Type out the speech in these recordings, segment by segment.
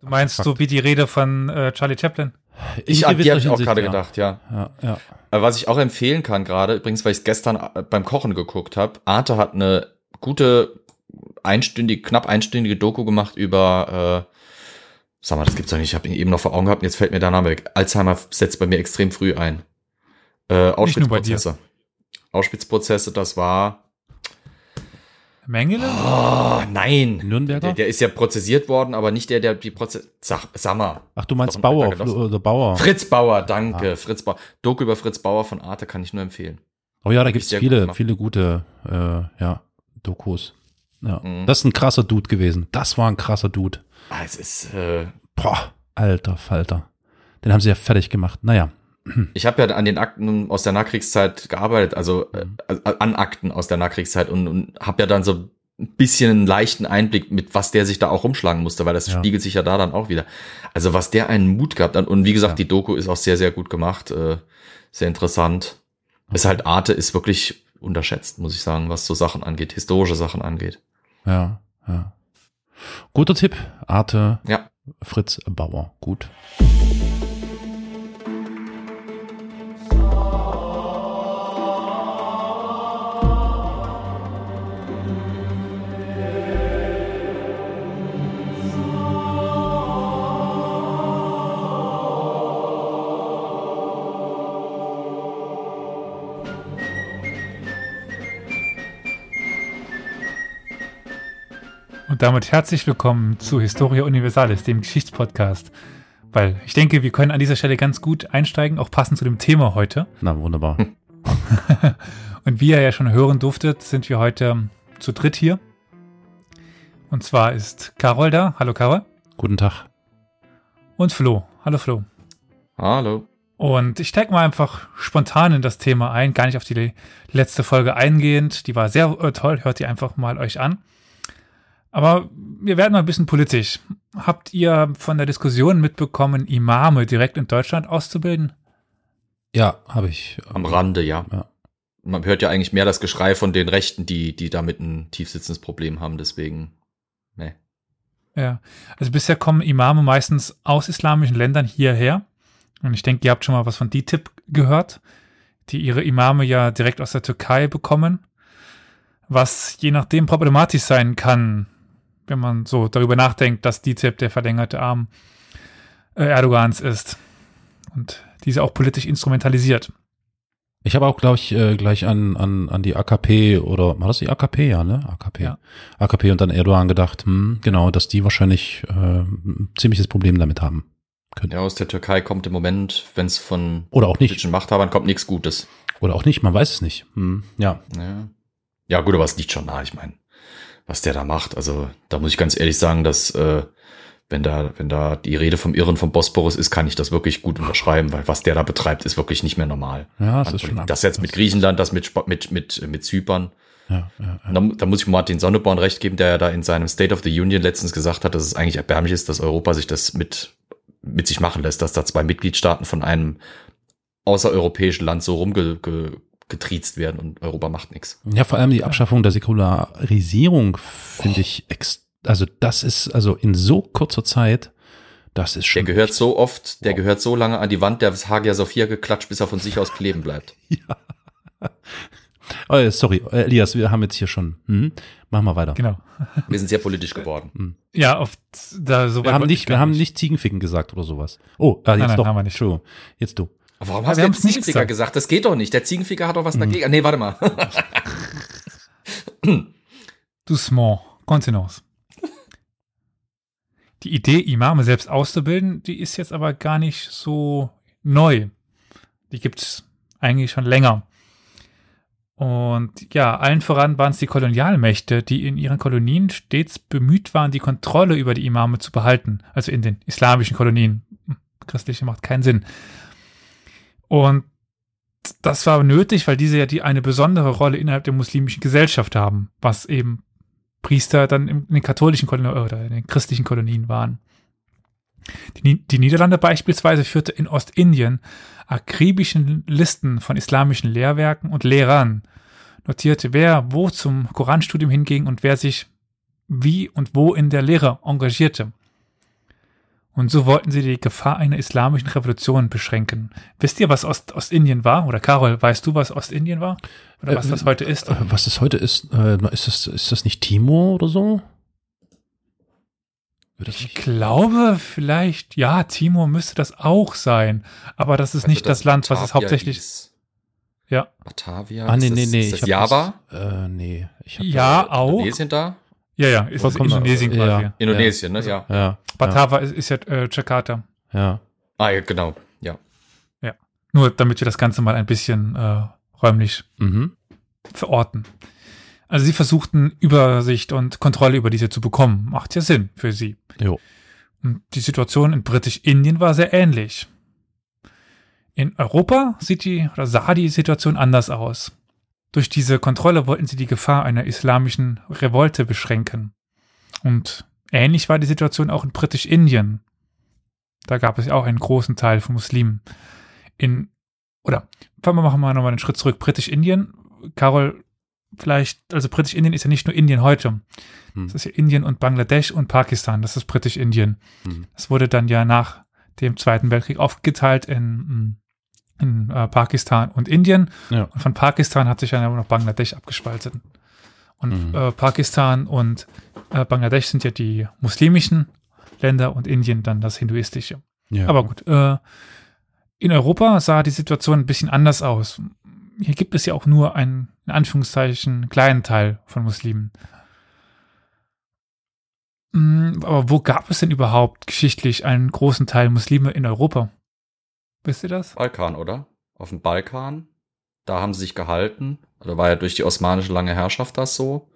Du meinst so wie die Rede von äh, Charlie Chaplin? Ich, In die habe ich auch gerade Hinsicht, gedacht, ja. Ja, ja. Aber was ich auch empfehlen kann gerade, übrigens, weil ich es gestern äh, beim Kochen geguckt habe, Arte hat eine gute einstündige, knapp einstündige Doku gemacht über, äh, sag mal, das gibt's doch nicht, ich habe ihn eben noch vor Augen gehabt, und jetzt fällt mir der Name weg. Alzheimer setzt bei mir extrem früh ein. Äh, Nicht nur bei dir. Auschwitzprozesse. Auschwitzprozesse, das war. Mengele? Oh, nein. Nürnberger? Der, der ist ja prozessiert worden, aber nicht der, der die Prozess. Sag, mal. Ach, du meinst Bauer oder Bauer. Fritz Bauer, danke. Fritz Bauer. Doku über Fritz Bauer von Arte kann ich nur empfehlen. Oh ja, da sehr gut viele, gemacht. viele gute, äh, ja, Dokus. Ja. Mhm. Das ist ein krasser Dude gewesen. Das war ein krasser Dude. Ah, es ist, äh, Boah, alter Falter. Den haben sie ja fertig gemacht. Naja. Ich habe ja an den Akten aus der Nachkriegszeit gearbeitet, also äh, Mhm. an Akten aus der Nachkriegszeit und, und habe ja dann so ein bisschen einen leichten Einblick mit, was der sich da auch rumschlagen musste, weil das Ja. spiegelt sich ja da dann auch wieder. Also was der einen Mut gehabt hat und wie gesagt, Ja. die Doku ist auch sehr, sehr gut gemacht, äh, sehr interessant. Ist halt Arte ist wirklich unterschätzt, muss ich sagen, was so Sachen angeht, historische Sachen angeht. Ja, ja. Guter Tipp. Arte, Ja. Fritz Bauer. Gut. Und damit herzlich willkommen zu Historia Universalis, dem Geschichtspodcast. Weil ich denke, wir können an dieser Stelle ganz gut einsteigen, auch passend zu dem Thema heute. Na, wunderbar. Und wie ihr ja schon hören durftet, sind wir heute zu dritt hier. Und zwar ist Carol da. Hallo Carol. Guten Tag. Und Flo. Hallo Flo. Hallo. Und ich steige mal einfach spontan in das Thema ein, gar nicht auf die letzte Folge eingehend. Die war sehr äh, toll, hört ihr einfach mal euch an. Aber wir werden mal ein bisschen politisch. Habt ihr von der Diskussion mitbekommen, Imame direkt in Deutschland auszubilden? Ja, habe ich. Am Rande, ja. Ja. Man hört ja eigentlich mehr das Geschrei von den Rechten, die, die damit ein tiefsitzendes Problem haben, deswegen. Ne. Ja. Also bisher kommen Imame meistens aus islamischen Ländern hierher. Und ich denke, ihr habt schon mal was von DTIP gehört, die ihre Imame ja direkt aus der Türkei bekommen. Was je nachdem problematisch sein kann, wenn man so darüber nachdenkt, dass DTIP der verlängerte Arm äh, Erdogans ist. Und diese auch politisch instrumentalisiert. Ich habe auch, glaube ich, äh, gleich an, an, an die AKP oder war das die AKP, ja, ne? AKP. Ja. AKP und dann Erdogan gedacht, hm, genau, dass die wahrscheinlich äh, ein ziemliches Problem damit haben können. Ja, aus der Türkei kommt im Moment, wenn es von Oder auch nicht. politischen Machthabern kommt, nichts Gutes. Oder auch nicht, man weiß es nicht. Hm, ja. Ja. ja, gut, aber es liegt schon nah, ich meine, was der da macht. Also, da muss ich ganz ehrlich sagen, dass, äh, wenn da, wenn da die Rede vom Irren vom Bosporus ist, kann ich das wirklich gut unterschreiben, weil was der da betreibt, ist wirklich nicht mehr normal. Ja, das ist schon Das jetzt mit Griechenland, das mit, mit, mit, mit Zypern. Ja, ja, ja. Da, da muss ich Martin Sonneborn recht geben, der ja da in seinem State of the Union letztens gesagt hat, dass es eigentlich erbärmlich ist, dass Europa sich das mit, mit sich machen lässt, dass da zwei Mitgliedstaaten von einem außereuropäischen Land so rumgetriezt werden und Europa macht nichts. Ja, vor allem die Abschaffung der Säkularisierung finde ich, ex also das ist, also in so kurzer Zeit, das ist Der schon. gehört so oft, der Wow. gehört so lange an die Wand der Hagia Sophia geklatscht, bis er von sich aus kleben bleibt. Oh, sorry, Elias, wir haben jetzt hier schon. Hm? Machen wir weiter. Genau. Wir sind sehr politisch geworden. Ja, oft da so Wir haben nicht, wir haben nicht Ziegenficken gesagt oder sowas. Oh, äh, jetzt nein, doch. haben wir nicht. Entschuldigung. Jetzt du. Aber warum Ja, hast du jetzt Ziegenficker gesagt. gesagt? Das geht doch nicht. Der Ziegenficker hat doch was dagegen. Ah, Nee, warte mal. Doucement, Kontenance. Die Idee, Imame selbst auszubilden, die ist jetzt aber gar nicht so neu. Die gibt's eigentlich schon länger. Und ja, allen voran waren es die Kolonialmächte, die in ihren Kolonien stets bemüht waren, die Kontrolle über die Imame zu behalten. Also in den islamischen Kolonien. Christliche macht keinen Sinn. Und das war nötig, weil diese ja die eine besondere Rolle innerhalb der muslimischen Gesellschaft haben, was eben Priester dann in den katholischen Kolonien oder in den christlichen Kolonien waren. Die, die Niederlande beispielsweise führte in Ostindien akribischen Listen von islamischen Lehrwerken und Lehrern, notierte, wer wo zum Koranstudium hinging und wer sich wie und wo in der Lehre engagierte. Und so wollten sie die Gefahr einer islamischen Revolution beschränken. Wisst ihr, was Ost Ostindien war? Oder Carol, weißt du, was Ostindien war? Oder was Äh, das heute ist? Äh, Was das heute ist, äh, ist das, ist das nicht Timor oder so? Das Ich glaube, vielleicht, ja, Timor müsste das auch sein. Aber das ist Also nicht das, Land, was es Batavia hauptsächlich hieß. Ja. Batavia? Ah, nee, ist nee, das, nee. Ist das hab Java? Das, äh, nee. Ich Ja, das, auch. Indonesien da? Ja, ja, ist aus Indonesien quasi. ja. Indonesien, ne? Ja. Ja. Batava ist, ist ja äh, Jakarta. Ja. Ah, ja, genau. Ja. Nur damit wir das Ganze mal ein bisschen äh, räumlich Mhm. verorten. Also sie versuchten Übersicht und Kontrolle über diese zu bekommen. Macht ja Sinn für sie. Jo. Und die Situation in Britisch-Indien war sehr ähnlich. In Europa sieht die oder sah die Situation anders aus. Durch diese Kontrolle wollten sie die Gefahr einer islamischen Revolte beschränken. Und ähnlich war die Situation auch in Britisch-Indien. Da gab es ja auch einen großen Teil von Muslimen. In, oder, fangen wir machen wir nochmal einen Schritt zurück. Britisch-Indien, Carol, vielleicht, also Britisch-Indien ist ja nicht nur Indien heute. Hm. Das ist ja Indien und Bangladesch und Pakistan. Das ist Britisch-Indien. Hm. Das wurde dann ja nach dem Zweiten Weltkrieg aufgeteilt in, in äh, Pakistan und Indien. Ja. Und von Pakistan hat sich dann aber noch Bangladesch abgespaltet. Und Mhm. äh, Pakistan und äh, Bangladesch sind ja die muslimischen Länder und Indien dann das hinduistische. ja. Aber gut, äh, in Europa sah die Situation ein bisschen anders aus. Hier gibt es ja auch nur einen, in Anführungszeichen, kleinen Teil von Muslimen. Mm, Aber wo gab es denn überhaupt geschichtlich einen großen Teil Muslime in Europa? Wisst ihr das? Balkan, oder? Auf dem Balkan. Da haben sie sich gehalten. Also war ja durch die osmanische lange Herrschaft das so.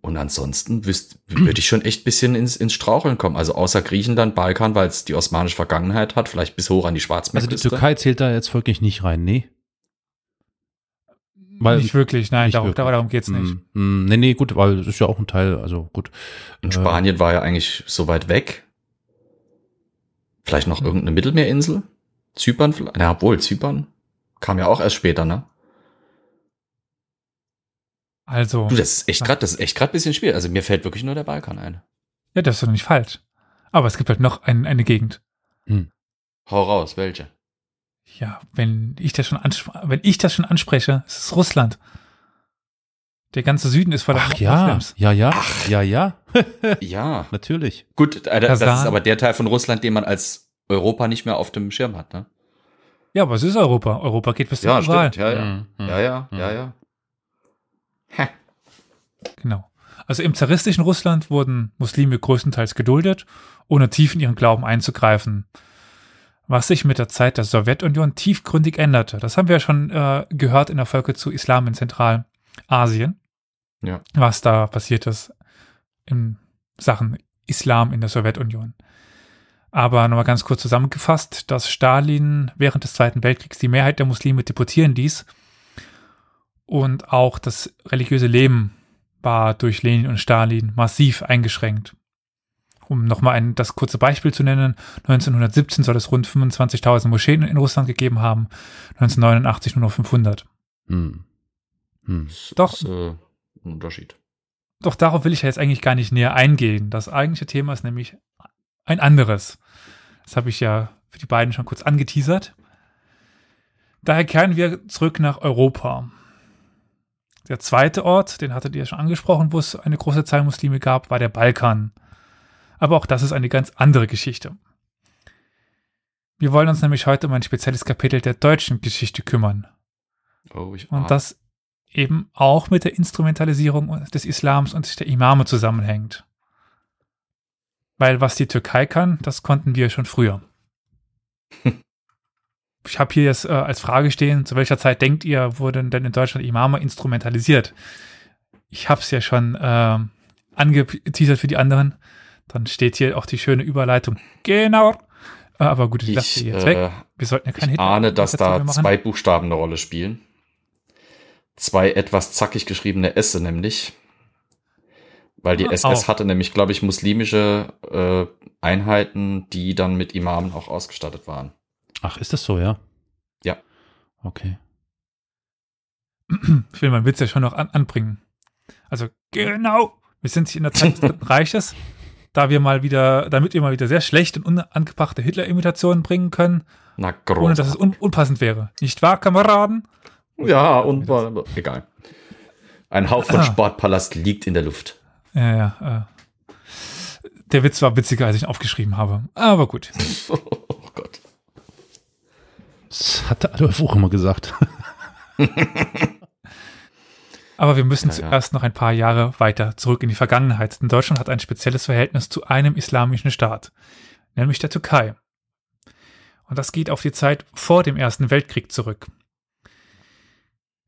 Und ansonsten wüsst- würde ich schon echt bisschen ins, ins Straucheln kommen. Also außer Griechenland, Balkan, weil es die osmanische Vergangenheit hat, vielleicht bis hoch an die also die Schwarzmeerküste. Türkei zählt da jetzt wirklich nicht rein, nee. Weil- nicht wirklich, nein, Nicht darum, wirklich. darum geht's nicht. Mm, mm, nee, nee, gut, weil das ist ja auch ein Teil, also gut. Und Äh, Spanien war ja eigentlich so weit weg. Vielleicht noch irgendeine Mittelmeerinsel? Zypern vielleicht? Na, obwohl, Zypern kam ja auch erst später, ne? Also, Du, das ist echt grad, das ist echt grad bisschen schwierig. Also mir fällt wirklich nur der Balkan ein. ja, das ist doch nicht falsch. Aber es gibt halt noch ein, eine Gegend. Hau raus, welche? Ja, wenn ich das schon wenn ich das schon anspreche, ist es Russland. Der ganze Süden ist voller Ach ja, Moslems. ja, ja, ja, ja, Ja. natürlich. Gut, äh, das ist Kasachstan. aber der Teil von Russland, den man als Europa nicht mehr auf dem Schirm hat, ne? Ja, aber es ist Europa. Europa geht bis zum Ja, Ural. stimmt. Ja, ja. Mhm, mhm. Ja, ja, Mhm. ja, ja. Hä. Genau. Also im zaristischen Russland wurden Muslime größtenteils geduldet, ohne tief in ihren Glauben einzugreifen. Was sich mit der Zeit der Sowjetunion tiefgründig änderte. Das haben wir ja schon äh, gehört in der Folge zu Islam in Zentralasien. Ja. Was da passiert ist in Sachen Islam in der Sowjetunion. Aber nochmal ganz kurz zusammengefasst, dass Stalin während des Zweiten Weltkriegs die Mehrheit der Muslime deportieren ließ und auch das religiöse Leben war durch Lenin und Stalin massiv eingeschränkt. Um nochmal ein, das kurze Beispiel zu nennen, 1917 soll es rund 25.000 Moscheen in Russland gegeben haben, 1989 nur noch 500. Hm. Hm. Das Doch. Ist, äh, ein Unterschied. Doch darauf will ich ja jetzt eigentlich gar nicht näher eingehen. Das eigentliche Thema ist nämlich ein anderes. Das habe ich ja für die beiden schon kurz angeteasert. Daher kehren wir zurück nach Europa. Der zweite Ort, den hattet ihr schon angesprochen, wo es eine große Zahl Muslime gab, war der Balkan. Aber auch das ist eine ganz andere Geschichte. Wir wollen uns nämlich heute um ein spezielles Kapitel der deutschen Geschichte kümmern. Oh, ich Und ah, das eben auch mit der Instrumentalisierung des Islams und der Imame zusammenhängt. Weil was die Türkei kann, das konnten wir schon früher. Ich habe hier jetzt äh, als Frage stehen, zu welcher Zeit denkt ihr, wurden denn in Deutschland Imame instrumentalisiert? Ich habe es ja schon ähm, angeteasert für die anderen. Dann steht hier auch die schöne Überleitung. Genau. Äh, aber gut, ich lasse die jetzt äh, weg. Wir sollten ja kein ich Hitler- ahne, dass da zwei Buchstaben eine Rolle spielen. Zwei etwas zackig geschriebene Esse nämlich. Weil die Ah, SS auch. hatte nämlich, glaube ich, muslimische äh, Einheiten, die dann mit Imamen auch ausgestattet waren. Ach, ist das so, ja? Ja. Okay. Ich will meinen Witz ja schon noch an, anbringen. Also, genau. Wir sind hier in der Zeit des Dritten Reiches. da wir mal wieder, damit wir mal wieder sehr schlecht und unangebrachte Hitler-Imitationen bringen können, Na, ohne dass es un unpassend wäre. Nicht wahr, Kameraden? Ja, und war, egal. Ein Hauch von Ah. Sportpalast liegt in der Luft. Ja, ja. Äh. Der Witz war witziger, als ich ihn aufgeschrieben habe. Aber gut. oh Gott. Das hatte Adolf auch immer gesagt. Aber wir müssen Ja, ja. zuerst noch ein paar Jahre weiter zurück in die Vergangenheit, denn Deutschland hat ein spezielles Verhältnis zu einem islamischen Staat, nämlich der Türkei. Und das geht auf die Zeit vor dem Ersten Weltkrieg zurück.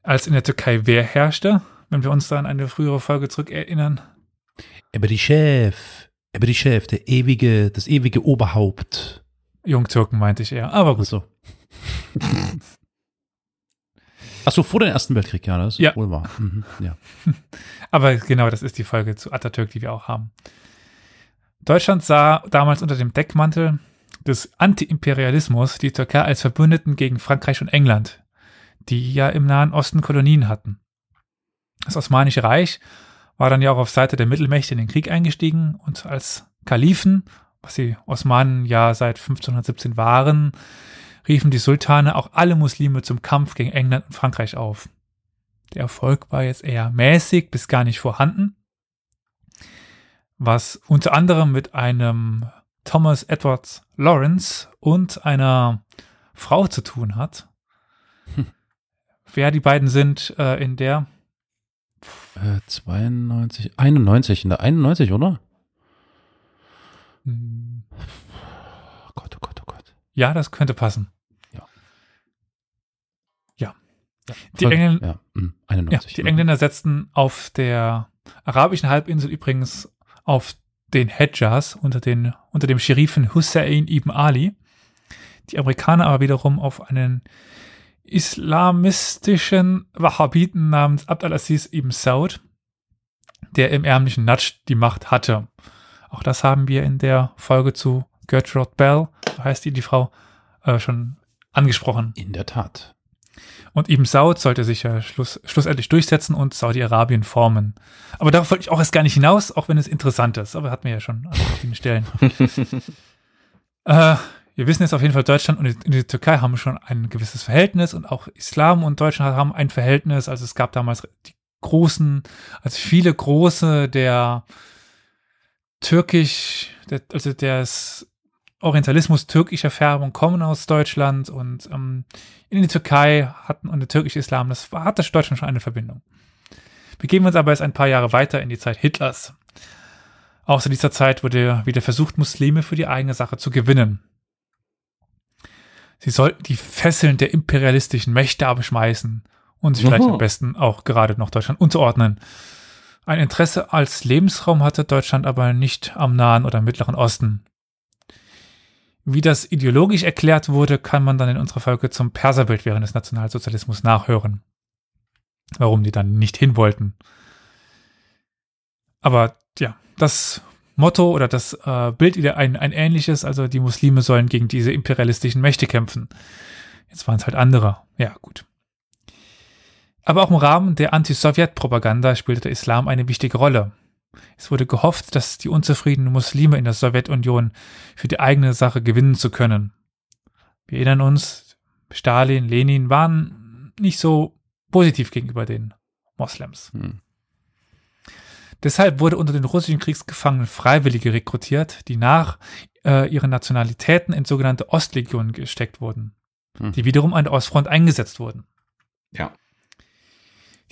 Als in der Türkei wer herrschte, wenn wir uns da an eine frühere Folge zurückerinnern, die Chef, der ewige, das ewige Oberhaupt. Jungtürken meinte ich eher, aber gut. Achso. Achso, vor dem Ersten Weltkrieg, ja, das ist Ja. wohl wahr. Mhm, ja. Aber genau, das ist die Folge zu Atatürk, die wir auch haben. Deutschland sah damals unter dem Deckmantel des Anti-Imperialismus die Türkei als Verbündeten gegen Frankreich und England, die ja im Nahen Osten Kolonien hatten. Das Osmanische Reich war dann ja auch auf Seite der Mittelmächte in den Krieg eingestiegen und als Kalifen, was die Osmanen ja seit 1517 waren, riefen die Sultane auch alle Muslime zum Kampf gegen England und Frankreich auf. Der Erfolg war jetzt eher mäßig bis gar nicht vorhanden, was unter anderem mit einem Thomas Edwards Lawrence und einer Frau zu tun hat. Wer die beiden sind äh, in der Äh, 92, 91, in der 91, oder? hm, Oh Gott, oh Gott, oh Gott. ja, das könnte passen. Ja. Ja. Ja, Die voll- Engl- ja, mm, Ja, 91. die Engländer setzten auf der arabischen Halbinsel übrigens auf den Hedjas unter, den, unter dem Scherifen Hussein ibn Ali. Die Amerikaner aber wiederum auf einen islamistischen Wahhabiten namens Abd al-Aziz ibn Saud, der im ärmlichen Natsch die Macht hatte. Auch das haben wir in der Folge zu Gertrude Bell, so heißt die, die Frau, äh, schon angesprochen. In der Tat. Und Ibn Saud sollte sich ja schluss, schlussendlich durchsetzen und Saudi-Arabien formen. Aber darauf wollte ich auch erst gar nicht hinaus, auch wenn es interessant ist. Aber hatten wir ja schon an vielen Stellen. äh, wir wissen jetzt auf jeden Fall, Deutschland und die, die Türkei haben schon ein gewisses Verhältnis und auch Islam und Deutschland haben ein Verhältnis. Also es gab damals die großen, also viele große der türkisch, der, also des Orientalismus türkischer Färbung kommen aus Deutschland und ähm, in die Türkei hatten und der türkische Islam, das hatte Deutschland schon eine Verbindung. Begeben wir uns aber jetzt ein paar Jahre weiter in die Zeit Hitlers. Auch zu dieser Zeit wurde wieder versucht, Muslime für die eigene Sache zu gewinnen. Sie sollten die Fesseln der imperialistischen Mächte abschmeißen und sich vielleicht Oho. am besten auch gerade noch Deutschland unterordnen. Ein Interesse als Lebensraum hatte Deutschland aber nicht am Nahen oder Mittleren Osten. Wie das ideologisch erklärt wurde, kann man dann in unserer Folge zum Perserbild während des Nationalsozialismus nachhören. Warum die dann nicht hin wollten. Aber ja, das Motto oder das äh, Bild wieder ein, ein ähnliches, also die Muslime sollen gegen diese imperialistischen Mächte kämpfen. Jetzt waren es halt andere. Ja, gut. Aber auch im Rahmen der Anti-Sowjet-Propaganda spielte der Islam eine wichtige Rolle. Es wurde gehofft, dass die unzufriedenen Muslime in der Sowjetunion für die eigene Sache gewinnen zu können. Wir erinnern uns, Stalin, Lenin waren nicht so positiv gegenüber den Moslems. Hm. Deshalb wurde unter den russischen Kriegsgefangenen Freiwillige rekrutiert, die nach äh, ihren Nationalitäten in sogenannte Ostlegionen gesteckt wurden, Hm. die wiederum an der Ostfront eingesetzt wurden. Ja.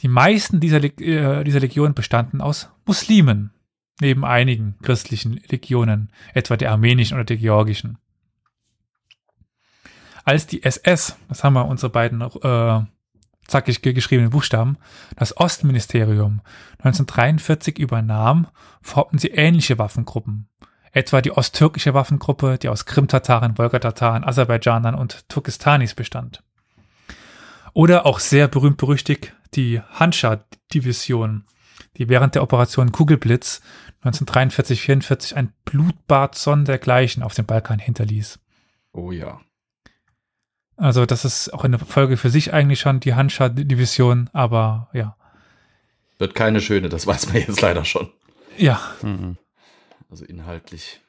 Die meisten dieser, Leg äh, dieser Legionen bestanden aus Muslimen, neben einigen christlichen Legionen, etwa der armenischen oder der georgischen. Als die SS, das haben wir unsere beiden äh, zackig ge- geschriebenen Buchstaben, das Ostministerium 1943 übernahm, formten sie ähnliche Waffengruppen. Etwa die osttürkische Waffengruppe, die aus Krim-Tataren, Wolga-Tataren, Aserbaidschanern und Turkestanis bestand. Oder auch sehr berühmt berüchtigt die Hanscha-Division, die während der Operation Kugelblitz 1943-44 ein Blutbad sondergleichen auf dem Balkan hinterließ. Oh ja. Also das ist auch eine Folge für sich eigentlich schon, die Hanscha-Division, aber ja. Wird keine schöne, das weiß man jetzt leider schon. Ja, Mhm. also inhaltlich.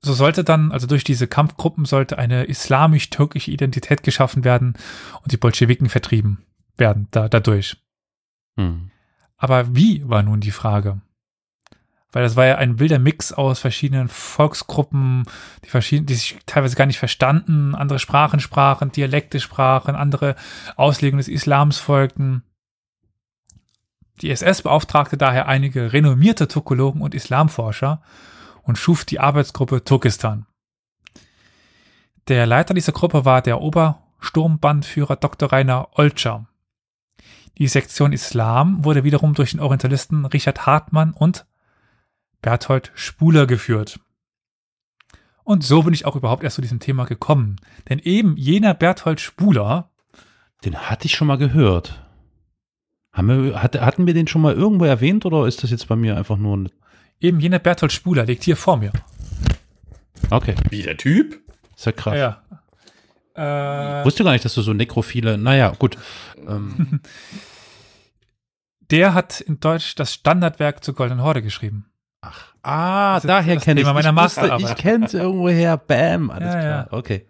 So sollte dann, also durch diese Kampfgruppen sollte eine islamisch-türkische Identität geschaffen werden und die Bolschewiken vertrieben werden da, dadurch. Hm. Aber wie war nun die Frage? Weil das war ja ein wilder Mix aus verschiedenen Volksgruppen, die, verschieden, die sich teilweise gar nicht verstanden, andere Sprachen sprachen, Dialekte sprachen, andere Auslegungen des Islams folgten. Die SS beauftragte daher einige renommierte Turkologen und Islamforscher und schuf die Arbeitsgruppe Turkestan. Der Leiter dieser Gruppe war der Obersturmbandführer Dr. Rainer Olscher. Die Sektion Islam wurde wiederum durch den Orientalisten Richard Hartmann und Berthold Spuler geführt. Und so bin ich auch überhaupt erst zu diesem Thema gekommen. Denn eben jener Berthold Spuler, Den hatte ich schon mal gehört. Haben wir, hat, hatten wir den schon mal irgendwo erwähnt oder ist das jetzt bei mir einfach nur ein. eben jener Berthold Spuler liegt hier vor mir. Okay, Wie der Typ? ist ja krass. Ja. Äh, Wusste gar nicht, dass du so nekrophile. Naja, gut. Ähm, der hat in Deutsch das Standardwerk zur Goldenen Horde geschrieben. Ah, Das ist daher das kenne ich Thema meiner ich wusste. Ich kenne es irgendwoher. Bam, alles Ja, klar. ja. Okay.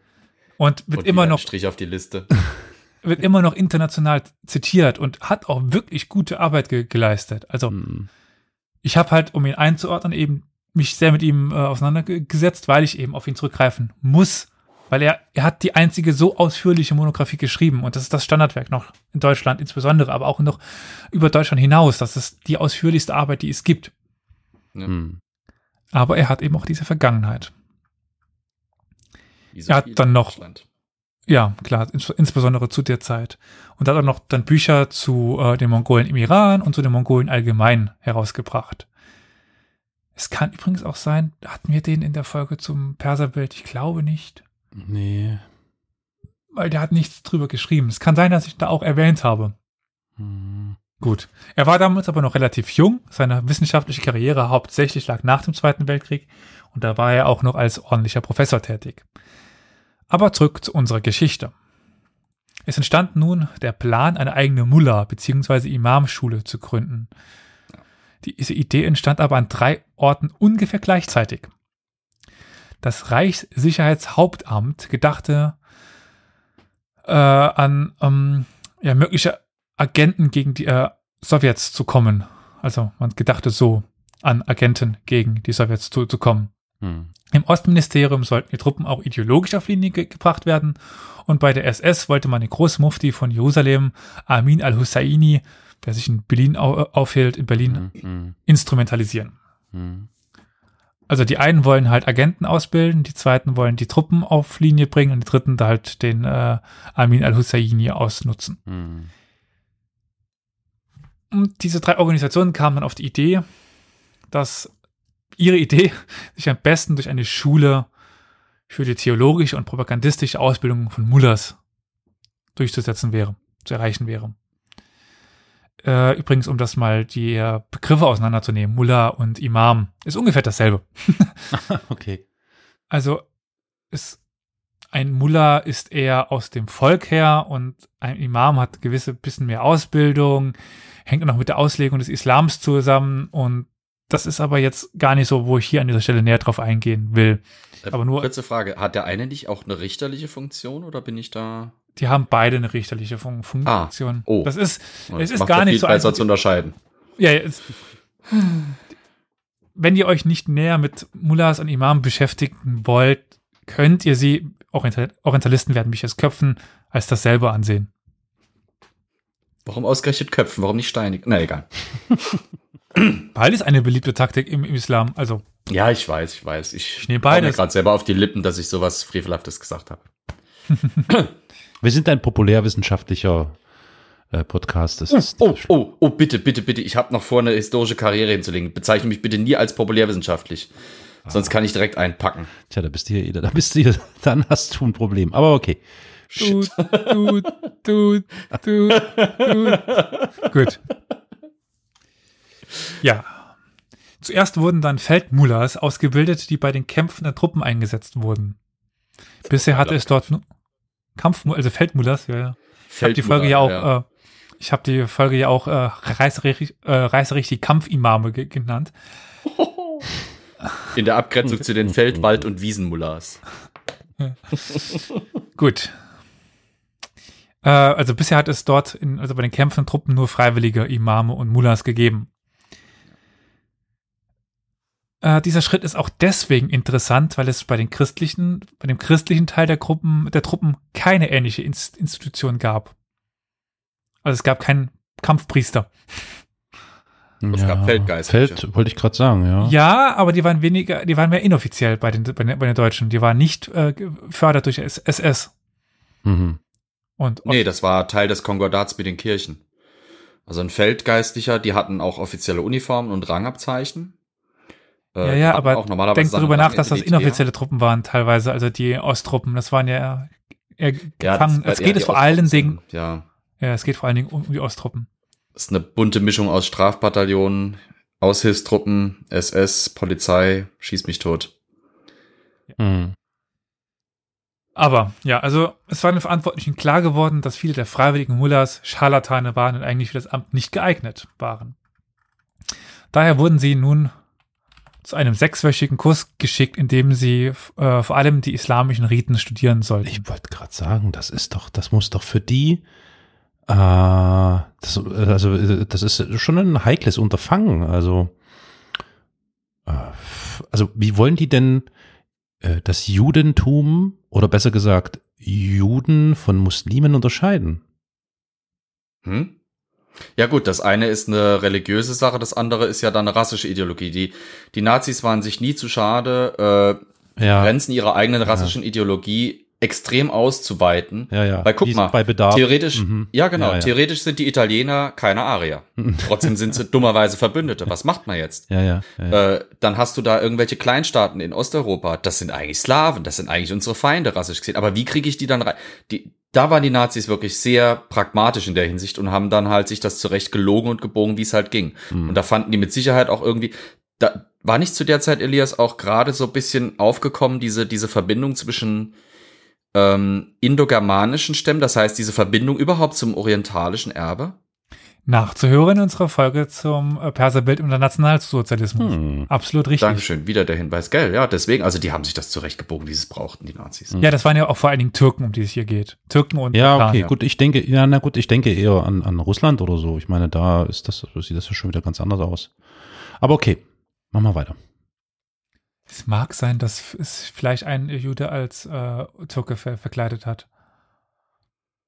Und wird Und immer noch Strich auf die Liste. wird immer noch international zitiert und hat auch wirklich gute Arbeit ge geleistet. Also Hm. ich habe halt, um ihn einzuordnen, eben mich sehr mit ihm äh, auseinandergesetzt, weil ich eben auf ihn zurückgreifen muss. Weil er, er hat die einzige so ausführliche Monographie geschrieben und das ist das Standardwerk noch in Deutschland insbesondere, aber auch noch über Deutschland hinaus. Das ist die ausführlichste Arbeit, die es gibt. Hm. Aber er hat eben auch diese Vergangenheit. Wie so Er hat dann noch-. Ja, klar, ins insbesondere zu der Zeit. Und hat auch noch dann Bücher zu äh, den Mongolen im Iran und zu den Mongolen allgemein herausgebracht. Es kann übrigens auch sein, hatten wir den in der Folge zum Perserbild? Ich glaube nicht, Nee. weil der hat nichts drüber geschrieben. Es kann sein, dass ich da auch erwähnt habe. Hm. Gut. Er war damals aber noch relativ jung. Seine wissenschaftliche Karriere hauptsächlich lag nach dem Zweiten Weltkrieg und da war er auch noch als ordentlicher Professor tätig. Aber zurück zu unserer Geschichte. Es entstand nun der Plan, eine eigene Mullah bzw. Imamschule zu gründen. Diese Idee entstand aber an drei Orten ungefähr gleichzeitig. Das Reichssicherheitshauptamt gedachte äh, an ähm, ja, mögliche Agenten gegen die äh, Sowjets zu kommen. Also man gedachte so an Agenten gegen die Sowjets zu, zu kommen. Hm. Im Ostministerium sollten die Truppen auch ideologisch auf Linie ge gebracht werden und bei der SS wollte man den Großmufti von Jerusalem, Amin al-Husseini, der sich in Berlin au aufhielt, in Berlin Hm. Hm. instrumentalisieren. Hm. Also die einen wollen halt Agenten ausbilden, die zweiten wollen die Truppen auf Linie bringen und die dritten da halt den äh, Amin al-Husseini ausnutzen. Und diese drei Organisationen kamen dann auf die Idee, dass ihre Idee sich am besten durch eine Schule für die theologische und propagandistische Ausbildung von Mullahs durchzusetzen wäre, zu erreichen wäre. Äh, übrigens, um das mal die äh, Begriffe auseinanderzunehmen, Mullah und Imam ist ungefähr dasselbe. Okay. Also ist ein Mullah ist eher aus dem Volk her und ein Imam hat gewisse bisschen mehr Ausbildung, hängt noch mit der Auslegung des Islams zusammen und das ist aber jetzt gar nicht so, wo ich hier an dieser Stelle näher drauf eingehen will. Aber nur- Kurze Frage, hat der eine nicht auch eine richterliche Funktion oder bin ich da? Die haben beide eine richterliche Fun Funktion. oh. Das ist, Das es ist gar ja nicht so einfach. zu unterscheiden. Ja, ja, es, wenn ihr euch nicht näher mit Mullahs und Imam beschäftigen wollt, könnt ihr sie, Oriental Orientalisten werden mich jetzt köpfen, als dasselbe ansehen. Warum ausgerechnet Köpfen? Warum nicht steinig? Na egal. Beides eine beliebte Taktik im, im Islam. Also, Ja, ich weiß, ich weiß. Ich, Ich nehme beides. gerade selber auf die Lippen, dass ich sowas Frevelhaftes gesagt habe. Wir sind ein populärwissenschaftlicher äh, Podcast. Das ist Oh, nicht so oh, oh, bitte, bitte, bitte. Ich habe noch vor, eine historische Karriere hinzulegen. Bezeichne mich bitte nie als populärwissenschaftlich. Sonst kann ich direkt einpacken. Tja, da bist du hier, da bist du hier, dann hast du ein Problem. Aber okay. Du, du, du, du. Gut. Ja. Zuerst wurden dann Feldmullahs ausgebildet, die bei den Kämpfen der Truppen eingesetzt wurden. Bisher hatte es dort Kampf, also Feldmullahs, ja, ja. Ich habe die Folge ja auch, Äh, ich habe die Folge ja auch äh, reißerig, äh, reißerig die Kampfimame ge genannt. In der Abgrenzung zu den Feld-, Wald- und Wiesenmullahs. Gut. Äh, also bisher hat es dort, in, also bei den kämpfenden Truppen nur freiwillige Imame und Mullahs gegeben. Äh, dieser Schritt ist auch deswegen interessant, weil es bei den christlichen, bei dem christlichen Teil der Gruppen, der Truppen keine ähnliche Inst Institution gab. Also es gab keinen Kampfpriester. Es gab Feldgeistliche. Feld, wollte ich gerade sagen, ja. Ja, aber die waren weniger, die waren mehr inoffiziell bei den, bei den, bei den Deutschen. Die waren nicht äh, gefördert durch SS. Mhm. Und Nee, das war Teil des Konkordats mit den Kirchen. Also ein Feldgeistlicher, die hatten auch offizielle Uniformen und Rangabzeichen. Äh, ja, ja, aber denk darüber nach, dass das inoffizielle Truppen waren teilweise, also die Osttruppen. Das waren ja eher Ja, gefangen. das- es ja, geht es vor allen Dingen, Ja, ja, es geht vor allen Dingen um die Osttruppen. das ist eine bunte Mischung aus Strafbataillonen, Aushilfstruppen, SS, Polizei, schieß mich tot. Mhm. Aber ja, also es war den Verantwortlichen klar geworden, dass viele der freiwilligen Mullahs Scharlatane waren und eigentlich für das Amt nicht geeignet waren. Daher wurden sie nun zu einem sechswöchigen Kurs geschickt, in dem sie äh, vor allem die islamischen Riten studieren sollten. Ich wollte gerade sagen, das ist doch, das muss doch für die, äh, das, also das ist schon ein heikles Unterfangen. Also, äh, also wie wollen die denn das Judentum oder besser gesagt Juden von Muslimen unterscheiden? Hm? Ja gut, das eine ist eine religiöse Sache, das andere ist ja dann eine rassische Ideologie. Die, die Nazis waren sich nie zu schade, äh, Ja, Grenzen ihrer eigenen rassischen Ideologie extrem auszuweiten. ja, ja. Weil guck Wie mal, bei Bedarf. Theoretisch, Mhm. ja genau, Ja, ja. theoretisch sind die Italiener keine Arier. Trotzdem sind sie dummerweise Verbündete. Was macht man jetzt? Ja, ja. ja. Äh, dann hast du da irgendwelche Kleinstaaten in Osteuropa. Das sind eigentlich Slawen, das sind eigentlich unsere Feinde, rassisch gesehen. Aber wie kriege ich die dann rein? Die, da waren die Nazis wirklich sehr pragmatisch in der Hinsicht und haben dann halt sich das zurecht gelogen und gebogen, wie es halt ging. Mhm. Und da fanden die mit Sicherheit auch irgendwie, da war nicht zu der Zeit, Elias, auch gerade so ein bisschen aufgekommen, diese, diese Verbindung zwischen ähm, indogermanischen Stämmen, das heißt diese Verbindung überhaupt zum orientalischen Erbe? Nachzuhören in unserer Folge zum äh, Perserbild und der Nationalsozialismus. Hm. Absolut richtig. Dankeschön, wieder der Hinweis, gell? Ja, deswegen, also die haben sich das zurechtgebogen, wie sie es brauchten, die Nazis. Ja, das waren ja auch vor allen Dingen Türken, um die es hier geht. Türken und Ja, Tataren. okay, gut, ich denke, ja, na gut, ich denke eher an, an Russland oder so. Ich meine, da ist das, sieht das ja schon wieder ganz anders aus. Aber okay, machen wir weiter. Es mag sein, dass es vielleicht ein Jude als äh, Türke ver verkleidet hat.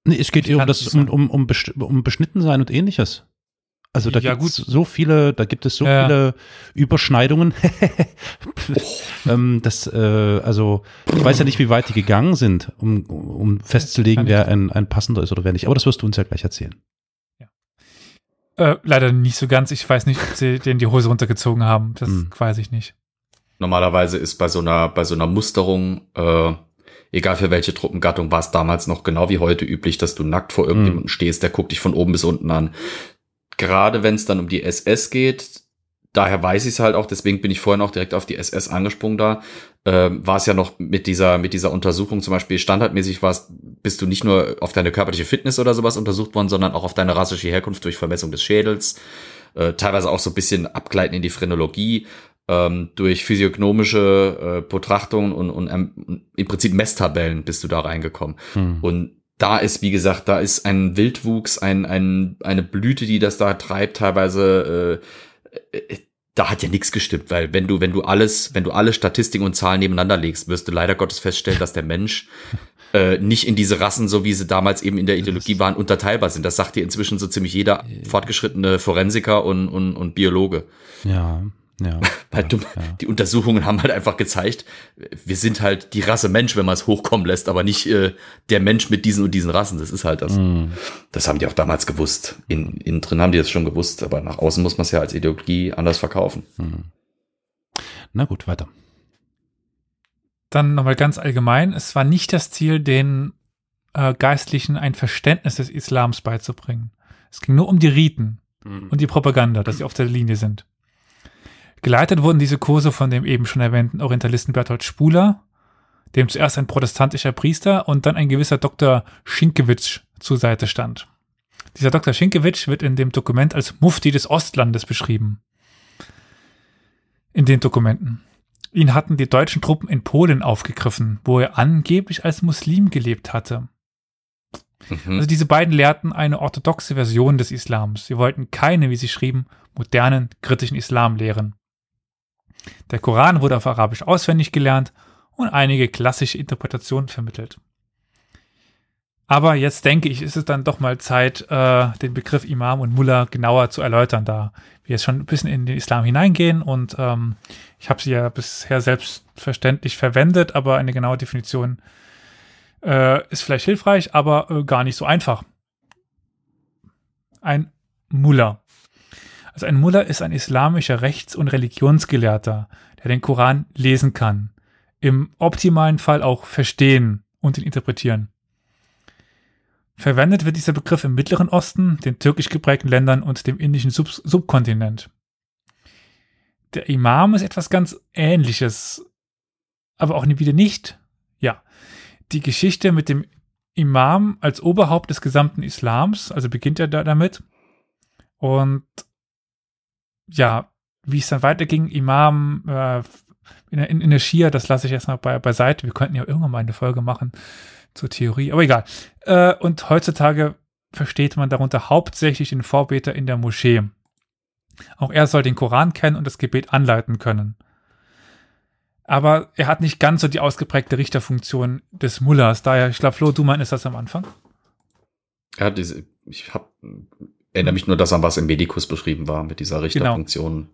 Nee, es geht eher um das, um, um, um, um Beschnittensein und ähnliches. Also da Ja, gibt es so viele, da gibt es so Ja. viele Überschneidungen. ähm, das, äh, also ich weiß ja nicht, wie weit die gegangen sind, um, um festzulegen, wer ein, ein passender ist oder wer nicht. Aber das wirst du uns ja gleich erzählen. Äh, leider nicht so ganz. Ich weiß nicht, ob sie denen die Hose runtergezogen haben. Das Hm. weiß ich nicht. Normalerweise ist bei so einer, bei so einer Musterung, äh, egal für welche Truppengattung, war es damals noch genau wie heute üblich, dass du nackt vor irgendjemandem stehst, der guckt dich von oben bis unten an. Gerade wenn es dann um die SS geht, daher weiß ich es halt auch, deswegen bin ich vorhin auch direkt auf die SS angesprungen da, ähm, war es ja noch mit dieser, mit dieser Untersuchung zum Beispiel standardmäßig warst, bist du nicht nur auf deine körperliche Fitness oder sowas untersucht worden, sondern auch auf deine rassische Herkunft durch Vermessung des Schädels, äh, teilweise auch so ein bisschen abgleiten in die Phrenologie, ähm, durch physiognomische äh, Betrachtungen und, und ähm, im Prinzip Messtabellen bist du da reingekommen. Hm. Und da ist, wie gesagt, da ist ein Wildwuchs, ein, ein, eine Blüte, die das da treibt, teilweise, äh, äh, da hat ja nichts gestimmt, weil wenn du, wenn du alles, wenn du alle Statistiken und Zahlen nebeneinander legst, wirst du leider Gottes feststellen, dass der Mensch äh, nicht in diese Rassen, so wie sie damals eben in der Ideologie waren, unterteilbar sind. Das sagt dir inzwischen so ziemlich jeder fortgeschrittene Forensiker und, und, und Biologe. Ja, ja. Weil du, ja. die Untersuchungen haben halt einfach gezeigt, wir sind halt die Rasse Mensch, wenn man es hochkommen lässt, aber nicht äh, der Mensch mit diesen und diesen Rassen. Das ist halt das. Hm. Das haben die auch damals gewusst. In, innen drin haben die das schon gewusst, aber nach außen muss man es ja als Ideologie anders verkaufen. Hm. Na gut, weiter. Dann nochmal ganz allgemein. Es war nicht das Ziel, den äh, Geistlichen ein Verständnis des Islams beizubringen. Es ging nur um die Riten und die Propaganda, dass sie auf der Linie sind. Geleitet wurden diese Kurse von dem eben schon erwähnten Orientalisten Berthold Spuler, dem zuerst ein protestantischer Priester und dann ein gewisser Dr. Schinkewitsch zur Seite stand. Dieser Dr. Schinkewitsch wird in dem Dokument als Mufti des Ostlandes beschrieben. in den Dokumenten. Ihn hatten die deutschen Truppen in Polen aufgegriffen, wo er angeblich als Muslim gelebt hatte. Mhm. Also diese beiden lehrten eine orthodoxe Version des Islams. Sie wollten keine, wie sie schrieben, modernen, kritischen Islam lehren. Der Koran wurde auf Arabisch auswendig gelernt und einige klassische Interpretationen vermittelt. Aber jetzt denke ich, ist es dann doch mal Zeit, äh, den Begriff Imam und Mullah genauer zu erläutern, da wir jetzt schon ein bisschen in den Islam hineingehen und ähm, ich habe sie ja bisher selbstverständlich verwendet, aber eine genaue Definition äh, ist vielleicht hilfreich, aber äh, gar nicht so einfach. Ein Mullah. Also ein Mullah ist ein islamischer Rechts- und Religionsgelehrter, der den Koran lesen kann. Im optimalen Fall auch verstehen und ihn interpretieren. Verwendet wird dieser Begriff im Mittleren Osten, den türkisch geprägten Ländern und dem indischen Sub Subkontinent. Der Imam ist etwas ganz Ähnliches, aber auch wieder nicht. Ja, die Geschichte mit dem Imam als Oberhaupt des gesamten Islams, also beginnt er da damit. Und ja, wie es dann weiterging, Imam äh, in, in, in der Schia, das lasse ich erstmal bei, beiseite. Wir könnten ja irgendwann mal eine Folge machen zur Theorie, aber egal. Äh, und heutzutage versteht man darunter hauptsächlich den Vorbeter in der Moschee. Auch er soll den Koran kennen und das Gebet anleiten können. Aber er hat nicht ganz so die ausgeprägte Richterfunktion des Mullahs. Daher, ich glaube, Flo, du meintest das am Anfang? Ja, diese, ich hab, erinnere mich nur das an, was im Medikus beschrieben war, mit dieser Richterfunktion.